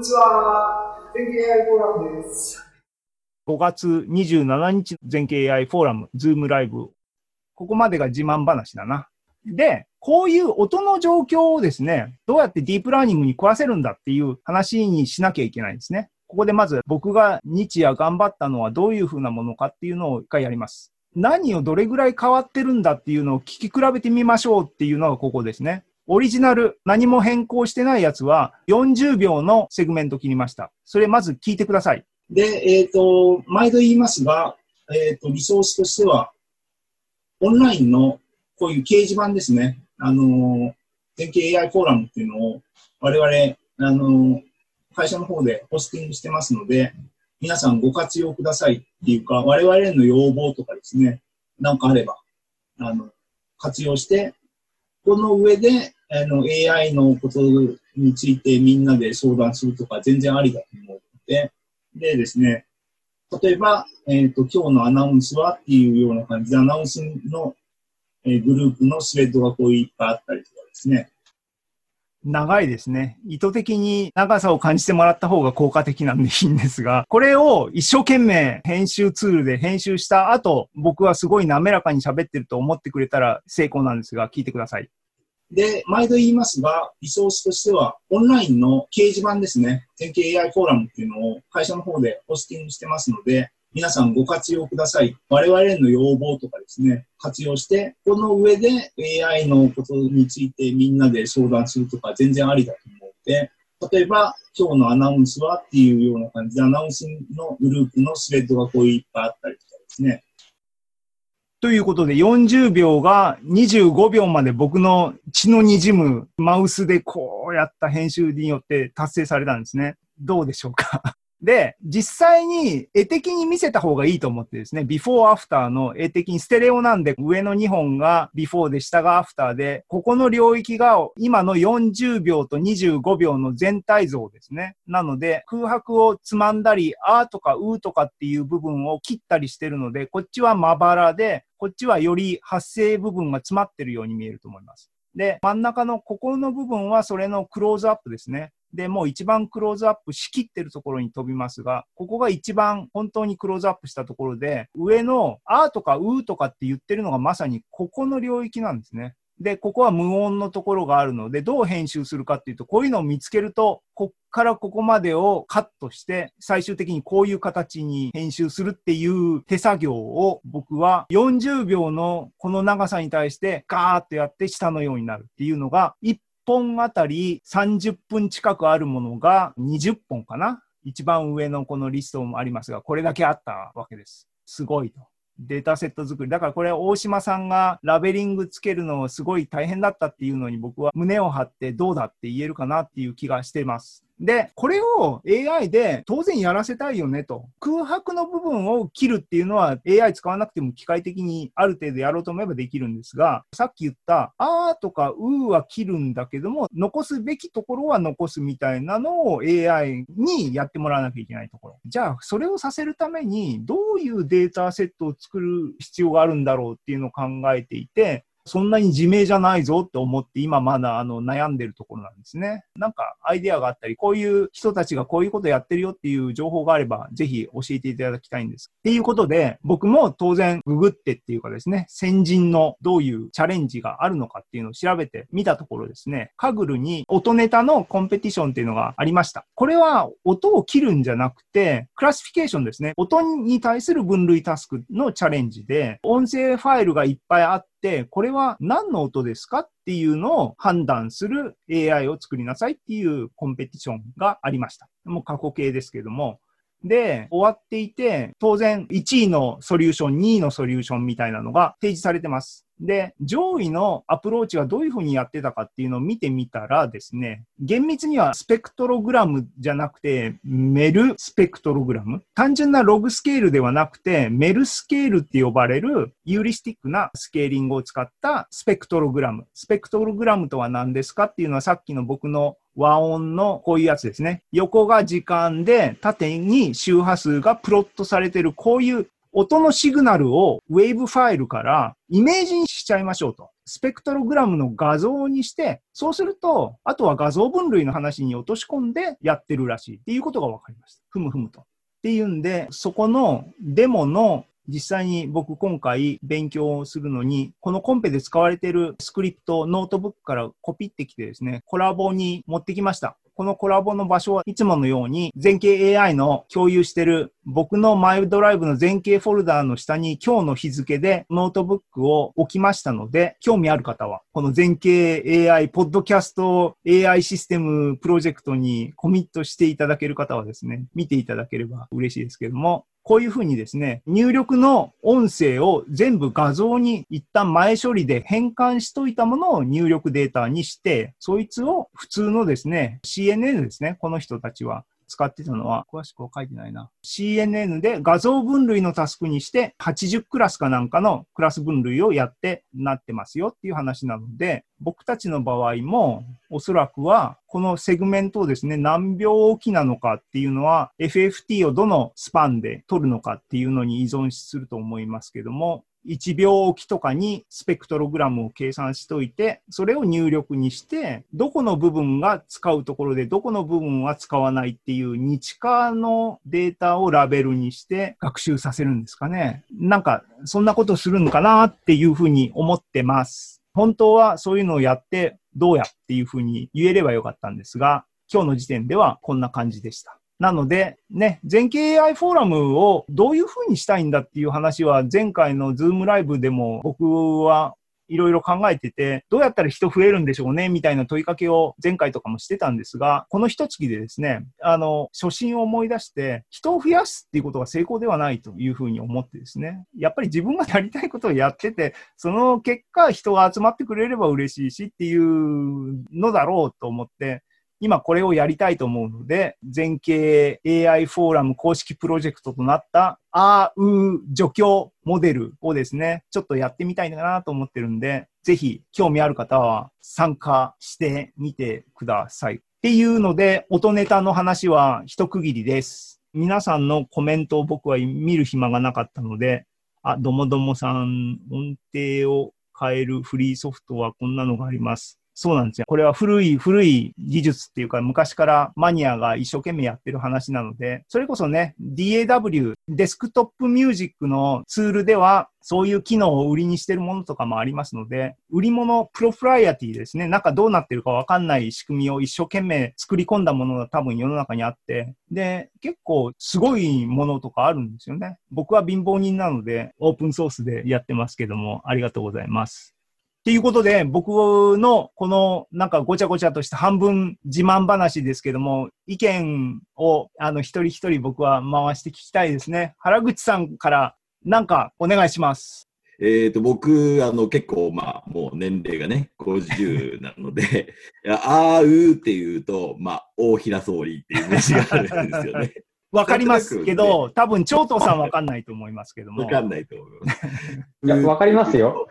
んにちは。全景 AI フォーラムです。5月27日全景 AI フォーラム、ズームライブ。ここまでが自慢話だな。で、こういう音の状況をですね、どうやってディープラーニングに食わせるんだっていう話にしなきゃいけないんですね。ここでまず僕が日夜頑張ったのはどういうふうなものかっていうのを一回やります。何をどれぐらい変わってるんだっていうのを聞き比べてみましょうっていうのがここですね。オリジナル、何も変更してないやつは40秒のセグメント切りました。それまず聞いてください。で、えっ、ー、と、毎度言いますが、えっ、ー、と、リソースとしては、オンラインのこういう掲示板ですね。あの、電気 AI フォーラムっていうのを我々、あの、会社の方でポスティングしてますので、皆さんご活用くださいっていうか、我々の要望とかですね、なんかあれば、あの、活用して、この上で、あの、AI のことについてみんなで相談するとか全然ありだと思うので、でですね、例えば、えっ、ー、と、今日のアナウンスはっていうような感じで、アナウンスの、えー、グループのスレッドがこういっぱいあったりとかですね、長いですね。意図的に長さを感じてもらった方が効果的なんでいいんですが、これを一生懸命編集ツールで編集した後、僕はすごい滑らかに喋ってると思ってくれたら成功なんですが、聞いてください。で、毎度言いますが、リソースとしては、オンラインの掲示板ですね。典型 AI フォーラムっていうのを会社の方でポスティングしてますので、皆さんご活用ください。我々への要望とかですね、活用して、この上で AI のことについてみんなで相談するとか全然ありだと思うので、例えば今日のアナウンスはっていうような感じでアナウンスのグループのスレッドがこういっぱいあったりとかですね。ということで40秒が25秒まで僕の血の滲むマウスでこうやった編集によって達成されたんですね。どうでしょうか？で、実際に絵的に見せた方がいいと思ってですね、ビフォーアフターの絵的にステレオなんで上の2本がビフォーで下がアフターで、ここの領域が今の40秒と25秒の全体像ですね。なので空白をつまんだり、あーとかうーとかっていう部分を切ったりしてるので、こっちはまばらで、こっちはより発声部分が詰まってるように見えると思います。で、真ん中のここの部分はそれのクローズアップですね。で、もう一番クローズアップしきってるところに飛びますが、ここが一番本当にクローズアップしたところで、上のあーとかうーとかって言ってるのがまさにここの領域なんですね。で、ここは無音のところがあるので、どう編集するかっていうと、こういうのを見つけると、こっからここまでをカットして、最終的にこういう形に編集するっていう手作業を僕は40秒のこの長さに対してガーッとやって下のようになるっていうのが、1本あたり30分近くあるものが20本かな一番上のこのリストもありますが、これだけあったわけです。すごいと。データセット作り。だからこれ大島さんがラベリングつけるのすごい大変だったっていうのに僕は胸を張ってどうだって言えるかなっていう気がしてます。で、これを AI で当然やらせたいよねと。空白の部分を切るっていうのは AI 使わなくても機械的にある程度やろうと思えばできるんですが、さっき言ったあーとかうーは切るんだけども、残すべきところは残すみたいなのを AI にやってもらわなきゃいけないところ。じゃあ、それをさせるためにどういうデータセットを作る必要があるんだろうっていうのを考えていて、そんなに自明じゃないぞって思って今まだあの悩んでるところなんですね。なんかアイデアがあったり、こういう人たちがこういうことやってるよっていう情報があれば、ぜひ教えていただきたいんです。っていうことで、僕も当然ググってっていうかですね、先人のどういうチャレンジがあるのかっていうのを調べてみたところですね、カグルに音ネタのコンペティションっていうのがありました。これは音を切るんじゃなくて、クラシフィケーションですね。音に対する分類タスクのチャレンジで、音声ファイルがいっぱいあって、、これは何の音ですかっていうのを判断する AI を作りなさいっていうコンペティションがありました。もう過去形ですけども。で、終わっていて、当然1位のソリューション、2位のソリューションみたいなのが提示されてます。で、上位のアプローチはどういうふうにやってたかっていうのを見てみたらですね、厳密にはスペクトログラムじゃなくて、メルスペクトログラム？単純なログスケールではなくて、メルスケールって呼ばれるヒューリスティックなスケーリングを使ったスペクトログラム。スペクトログラムとは何ですかっていうのはさっきの僕の和音のこういうやつですね。横が時間で縦に周波数がプロットされてるこういう音のシグナルをウェーブファイルからイメージにしちゃいましょうと。スペクトログラムの画像にして、そうすると、あとは画像分類の話に落とし込んでやってるらしいっていうことが分かりました。ふむふむと。っていうんで、そこのデモの実際に僕今回勉強するのに、このコンペで使われているスクリプト、ノートブックからコピってきてですね、 Colab に持ってきました。この Colab の場所はいつものように前景 AI の共有してる僕のマイドライブの全景フォルダーの下に今日の日付でノートブックを置きましたので、興味ある方は、この全景 AI、ポッドキャスト AI システムプロジェクトにコミットしていただける方はですね、見ていただければ嬉しいですけども、こういうふうにですね、入力の音声を全部画像に一旦前処理で変換しといたものを入力データにして、そいつを普通のですね、CNN ですね、この人たちは使ってたのは、詳しくは書いてないな。CNN で画像分類のタスクにして、80クラスかなんかのクラス分類をやってなってますよっていう話なので、僕たちの場合も、おそらくは、このセグメントをですね、何秒おきなのかっていうのは、FFT をどのスパンで取るのかっていうのに依存すると思いますけども、1秒おきとかにスペクトログラムを計算しといて、それを入力にして、どこの部分が使うところで、どこの部分は使わないっていう日化のデータをラベルにして学習させるんですかね。なんか、そんなことするのかなっていうふうに思ってます。本当はそういうのをやって、どうやっていうふうに言えればよかったんですが、今日の時点ではこんな感じでした。なので、ね、全景 AI フォーラムをどういうふうにしたいんだっていう話は前回のズームライブでも僕はいろいろ考えてて、どうやったら人増えるんでしょうねみたいな問いかけを前回とかもしてたんですが、この一月でですね、あの、初心を思い出して、人を増やすっていうことが成功ではないというふうに思ってですね、やっぱり自分がやりたいことをやってて、その結果人が集まってくれれば嬉しいしっていうのだろうと思って、今これをやりたいと思うので、全景 AI フォーラム公式プロジェクトとなったあーう除去モデルをですね、ちょっとやってみたいなと思ってるんで、ぜひ興味ある方は参加してみてください。っていうので、音ネタの話は一区切りです。皆さんのコメントを僕は見る暇がなかったので、あ、どもどもさん、音程を変えるフリーソフトはこんなのがあります。そうなんですよ。これは古い、古い技術っていうか、昔からマニアが一生懸命やってる話なので、それこそね、DAW、デスクトップミュージックのツールでは、そういう機能を売りにしてるものとかもありますので、売り物、プロフライアティですね。中どうなってるかわかんない仕組みを一生懸命作り込んだものが多分世の中にあって、で、結構すごいものとかあるんですよね。僕は貧乏人なので、オープンソースでやってますけども、ありがとうございます。っていうことで、僕のこのなんかごちゃごちゃとした半分自慢話ですけども、意見をあの一人一人僕は回して聞きたいですね。原口さんからなんかお願いします。えっ、ー、と、僕、あの、結構、まあ、もう年齢がね、50なので、あーうっていうと、まあ、大平総理っていうイメージがあるんですよね。わかりますけど、ね、多分長藤さんわかんないと思いますけども。わかんないと思います。いや、わかりますよ。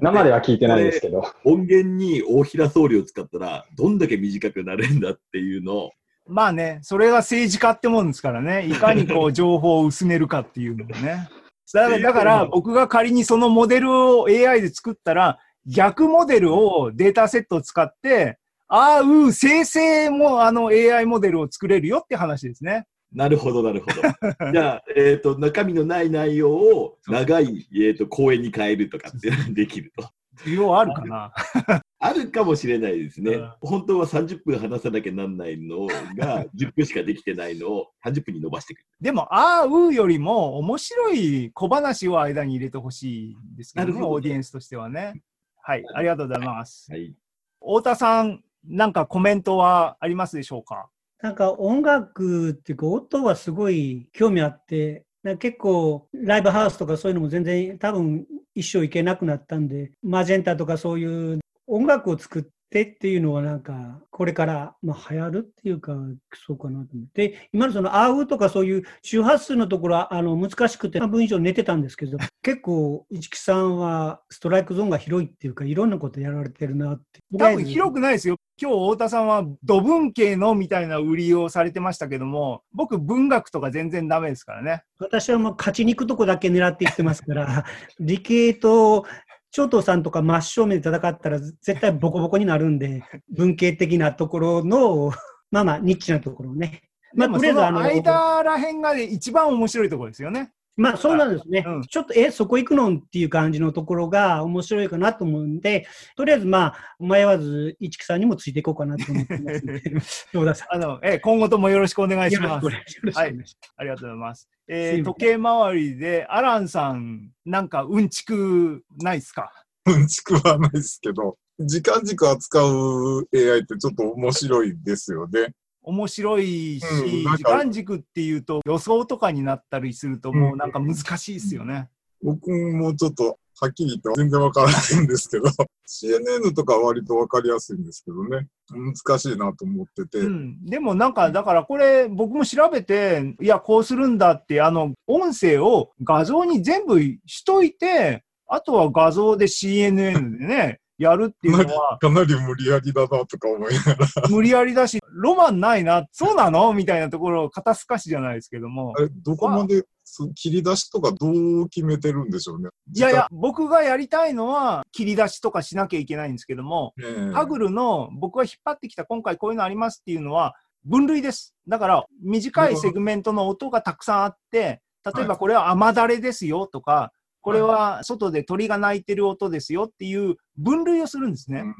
生では聞いてないですけど。音源に大平総理を使ったら、どんだけ短くなるんだっていうのを。まあね、それが政治家ってもんですからね。いかにこう情報を薄めるかっていうのもね。だから僕が仮にそのモデルを AI で作ったら、逆モデルをデータセットを使って、ああ、う生成もあの AI モデルを作れるよって話ですね。なるほど、なるほど。じゃあ、えっ、ー、と、中身のない内容を長い、えーと、公演に変えるとかってできると。需要あるかな？あるかもしれないですね。うん、本当は30分話さなきゃなんないのが 10分しかできてないのを30分に伸ばしてくる。でも、あーうーよりも面白い小話を間に入れてほしいですけどね、オーディエンスとしてはね。はい、ありがとうございます。はい、太田さん、なんかコメントはありますでしょうか？なんか音楽っていうか音はすごい興味あって、結構ライブハウスとかそういうのも全然多分一生行けなくなったんで、マジェンタとかそういう音楽を作っってっていうのはなんか、これから、まあ、流行るっていうか、そうかなと思って、今のその、あうとかそういう周波数のところは、あの、難しくて、半分以上寝てたんですけど、結構、市木さんはストライクゾーンが広いっていうか、いろんなことやられてるなって。多分広くないですよ。今日太田さんは土文系のみたいな売りをされてましたけども、僕文学とか全然ダメですからね。私はもう勝ちに行くとこだけ狙っていってますから、理系と長藤さんとか真正面で戦ったら絶対ボコボコになるんで、文系的なところの、まあまあ、ニッチなところをね。まあ、とりあえずあの、間らへんが一番面白いところですよね。まあそうなんですね。うんちょっと、え、そこ行くのっていう感じのところが面白いかなと思うんで、とりあえずまあ、迷わず、市木さんにもついていこうかなと思ってますんで、あの、え、今後ともよろしくお願いん。しますよろしくお。願いします。はいありがとうございます。えー時計回りで、アランさん、なんかうんちくないっすか？うんちくはないですけど、時間軸扱う AI ってちょっと面白いですよね。面白いし、うん時間軸っていうと予想とかになったりするともうなんか難しいですよね。僕もちょっとはっきり言って全然わからないんですけど、CNN とかは割とわかりやすいんですけどね、難しいなと思ってて、うん、でもなんかだからこれ僕も調べていやこうするんだってあの音声を画像に全部しといてあとは画像で CNN でねやるっていうのはかなり無理やりだなとか思いながら、無理やりだしロマンないなそうなの？みたいなところ肩透かしじゃないですけども。あれ、どこまで切り出しとかどう決めてるんでしょうね。いやいや僕がやりたいのは切り出しとかしなきゃいけないんですけどもハグルの僕が引っ張ってきた今回こういうのありますっていうのは分類です。だから短いセグメントの音がたくさんあって、例えばこれは雨だれですよとか、これは外で鳥が鳴いてる音ですよっていう分類をするんですね。うん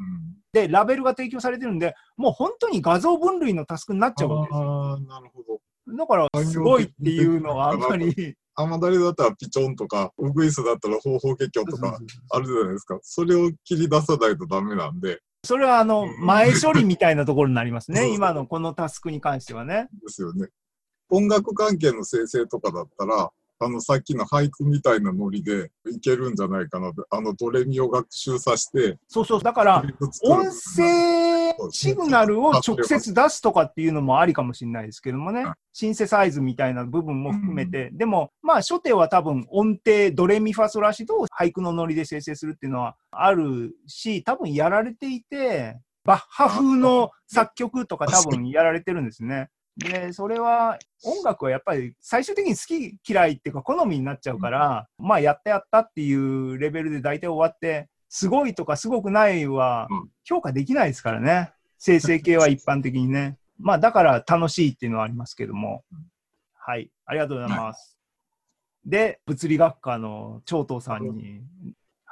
で、ラベルが提供されてるんで、もう本当に画像分類のタスクになっちゃうわけですよ。ああ、なるほど。だからすごいっていうのはあんまり。雨だれだったらピチョンとか、ウグイスだったら方法結局とかあるじゃないですか。それを切り出さないとダメなんで、それはあの前処理みたいなところになりますね。今のこのタスクに関してはね。ですよね。音楽関係の生成とかだったら、あの、さっきの俳句みたいなノリでいけるんじゃないかなと。あの、ドレミを学習させて、そうそう。だから、音音声シグナルを直接出すとかっていうのもありかもしれないですけどもねはい、シンセサイズみたいな部分も含めて、でも、まあ、初手は多分音程、ドレミファソラシドを俳句のノリで生成するっていうのはあるし、多分やられていて、バッハ風の作曲とか多分やられてるんですね。で、それは音楽はやっぱり最終的に好き嫌いっていうか好みになっちゃうから、まあやったやったっていうレベルで大体終わって、すごいとかすごくないはうん評価できないですからね。生成系は一般的にね。まあだから楽しいっていうのはありますけども。はい。ありがとうございます。で、物理学科の長藤さんに、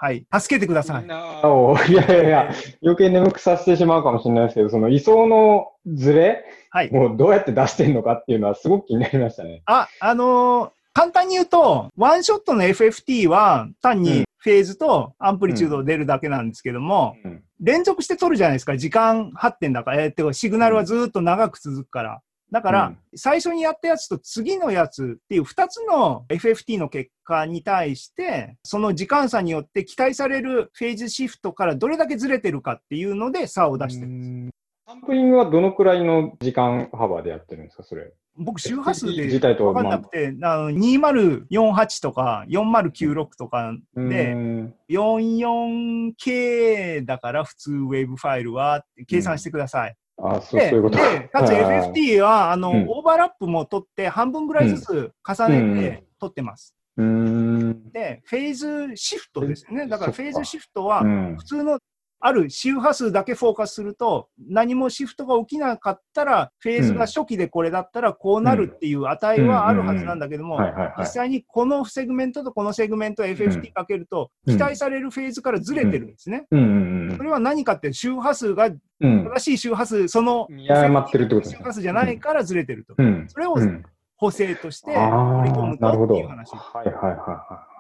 はい、助けてください。おいやいやいや、余計眠くさせてしまうかもしれないですけど、その位相のズレはい。もうどうやって出してんのかっていうのはすごく気になりましたね。あ、あのー簡単に言うと、ワンショットの FFT は単うんにフェーズとアンプリチュードを出るだけなんですけども、うん連続して取るじゃないですか。時間発展だから、えー、てかシグナルはずーっと長く続くから。だから、うん最初にやったやつと次のやつっていう2つの FFT の結果に対して、その時間差によって期待されるフェーズシフトからどれだけずれてるかっていうので差を出してるんです。サンプリングはどのくらいの時間幅でやってるんですか、それ。僕、周波数で分かんなくて、あの2048とか4096とかで、ん 44K だから普通ウェブファイルは計算してください。あ、そう、いうことで、かつ FFT は、あの、うん。オーバーラップも取って、半分ぐらいずつ重ねて取ってます。で、フェーズシフトですよね。だからフェーズシフトはう、ん。普通のある周波数だけフォーカスすると、何もシフトが起きなかったら、フェーズが初期でこれだったらこうなるっていう値はあるはずなんだけども。実際にこのセグメントとこのセグメント FFT かけると、うん期待されるフェーズからずれてるんですね。それは何かって周波数がうん。正しい周波数、その周波数じゃないからずれてると。うん。それをうん補正としてあ盛り込むあ、なるほど。はいとっていう話。はいはいは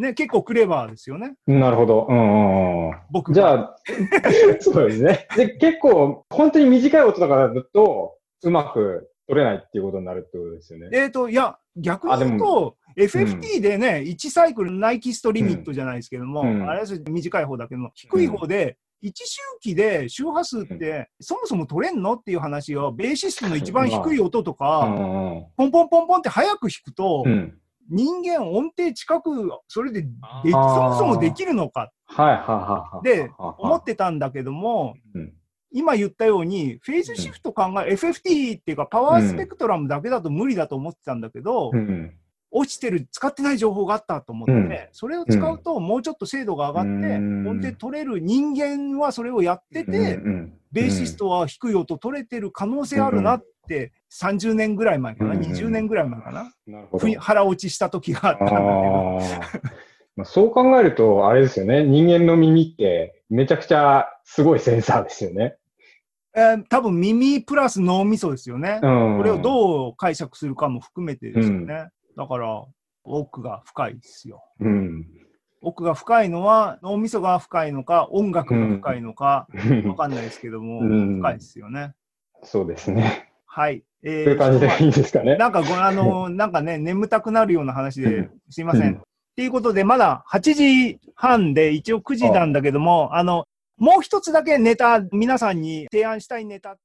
ね、結構クレバーですよね。い。なるほど。うんうんうん。僕じゃあ、そうですね。で、結構、本当に短い音とかだと、うまく取れないっていうことになるってことですよね。えっ、と、いや、逆に言うと、FFT でね、1サイクルナイキストリミットじゃないですけども、うんあれです短い方だけども、低い方で一周期で周波数ってそもそも取れんのっていう話を、ベーシストの一番低い音とうか、んうんポンポンポンポンって早く弾くとう、ん。人間音程近く、それでであそーもそもできるのか。はいはいは。では思ってたんだけども、うん。今言ったように、フェーズシフト考え、FFT っていうか、パワースペクトラムだけだと無理だと思ってたんだけど、うん。落ちてる、使ってない情報があったと思って、うん。それを使うと、もうちょっと精度が上がって、うん。音程取れる人間はそれをやってて、うんうんベーシストは低い音取れてる可能性あるなって、30年ぐらい前かな、うん20年ぐらい前かな、腹落ちした時があったんだけど、まあそう考えると、あれですよね。人間の耳ってめちゃくちゃすごいセンサーですよね。えー多分耳プラス脳みそですよね。うん。これをどう解釈するかも含めてですよね。だから、奥が深いですよ。うん。奥が深いのは、脳みそが深いのか、音楽が深いのか、わかんないですけども、うん深いですよね。そうですね。はい。えそういう感じでいいですかね。なんかご、あの、なんかね、眠たくなるような話うでん、すいません。うんっていうことで、まだ8時半で、一応9時なんだけども、あの、もう一つだけネタ、皆さんに提案したいネタ